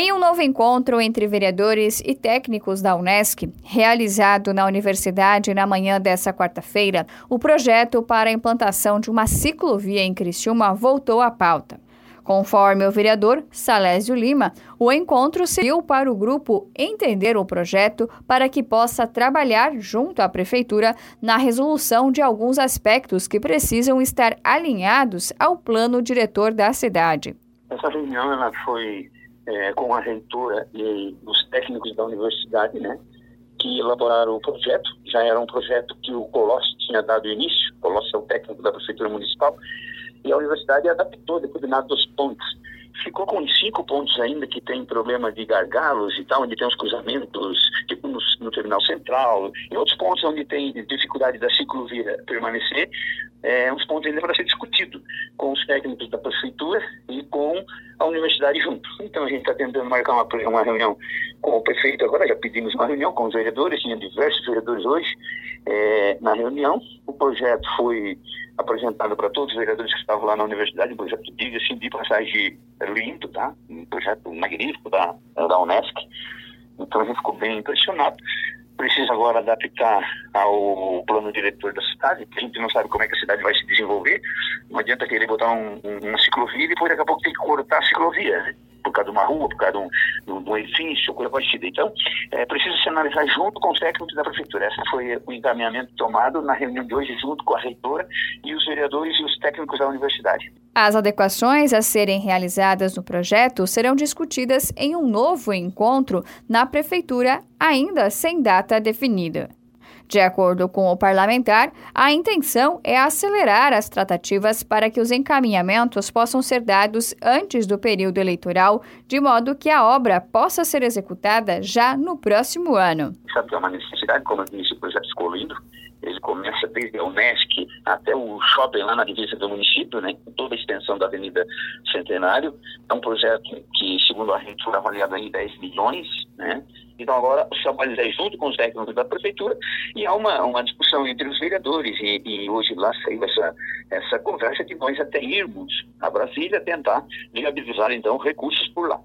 Em um novo encontro entre vereadores e técnicos da Unesc, realizado na universidade na manhã dessa quarta-feira, o projeto para a implantação de uma ciclovia em Criciúma voltou à pauta. Conforme o vereador Salésio Lima, o encontro serviu para o grupo entender o projeto para que possa trabalhar junto à prefeitura na resolução de alguns aspectos que precisam estar alinhados ao plano diretor da cidade. Essa reunião ela foi é, com a reitora e os técnicos da universidade, né, que elaboraram o projeto. Já era um projeto que o Colossi tinha dado início, o Colossi é o técnico da Prefeitura Municipal, e a universidade adaptou determinados dos pontos. Ficou com cinco pontos ainda que tem problema de gargalos e tal, onde tem os cruzamentos, tipo no, no terminal central, e outros pontos onde tem dificuldade da ciclovia permanecer, é, uns pontos ainda para ser discutido com os técnicos da prefeitura e com a universidade junto. Então a gente está tentando marcar uma, uma reunião com o prefeito agora, já pedimos uma reunião com os vereadores, tinha diversos vereadores hoje é, na reunião. O projeto foi apresentado para todos os vereadores que estavam lá na universidade, um projeto, diga assim, de passagem lindo, tá? Um projeto magnífico da, da Unesc. Então a gente ficou bem impressionado precisa agora adaptar ao plano diretor da cidade, que a gente não sabe como é que a cidade vai se desenvolver. Não adianta querer botar um, um, uma ciclovia e depois daqui a pouco tem que cortar a ciclovia, né? Causa de uma rua, por causa de um, de um edifício, coisa parecida. Então, é, precisa se analisar junto com os técnicos da prefeitura. Esse foi o encaminhamento tomado na reunião de hoje, junto com a reitora e os vereadores e os técnicos da universidade. As adequações a serem realizadas no projeto serão discutidas em um novo encontro na Prefeitura, ainda sem data definida. De acordo com o parlamentar, a intenção é acelerar as tratativas para que os encaminhamentos possam ser dados antes do período eleitoral, de modo que a obra possa ser executada já no próximo ano. Sabe que é uma necessidade, como eu disse, o projeto ficou lindo ele começa desde a Unesc até o shopping lá na divisa do município, né, toda a extensão da Avenida Centenário. É um projeto que, segundo a gente, foi avaliado em 10 milhões, né? Então agora os trabalhos é junto com os técnicos da prefeitura e há uma, uma discussão entre os vereadores e, e hoje lá saiu essa, essa conversa de nós até irmos a Brasília tentar viabilizar então recursos por lá.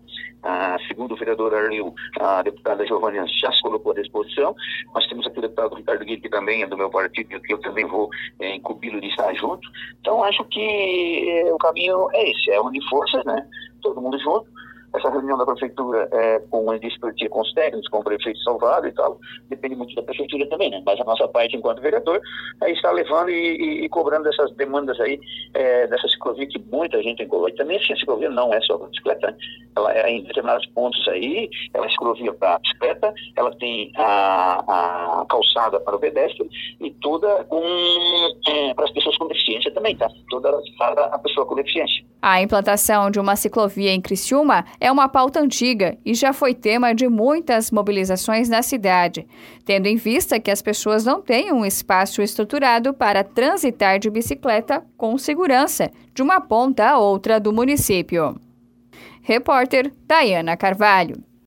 Ah, segundo o vereador Arlil, a deputada Giovanna já se colocou à disposição. Nós temos aqui o deputado Ricardo Guilherme, que também é do meu partido, que eu também vou é, incumbi-lo de estar junto. Então, acho que é, o caminho é esse, é unir forças, né? Todo mundo junto, essa reunião da prefeitura é, com a discutir com os técnicos, com o prefeito Salvado e tal, depende muito da prefeitura também, né? Mas a nossa parte, enquanto vereador, é estar levando e, e, e cobrando essas demandas aí, é, dessa ciclovia que muita gente colocado. E também assim, a ciclovia não é só para bicicleta, né? ela é em determinados pontos aí, ela é ciclovia para bicicleta, ela tem a, a calçada para o pedestre e toda é, para as pessoas com deficiência também, tá? Toda para a pessoa com deficiência. A implantação de uma ciclovia em Criciúma é uma pauta antiga e já foi tema de muitas mobilizações na cidade, tendo em vista que as pessoas não têm um espaço estruturado para transitar de bicicleta com segurança de uma ponta a outra do município. Repórter Diana Carvalho.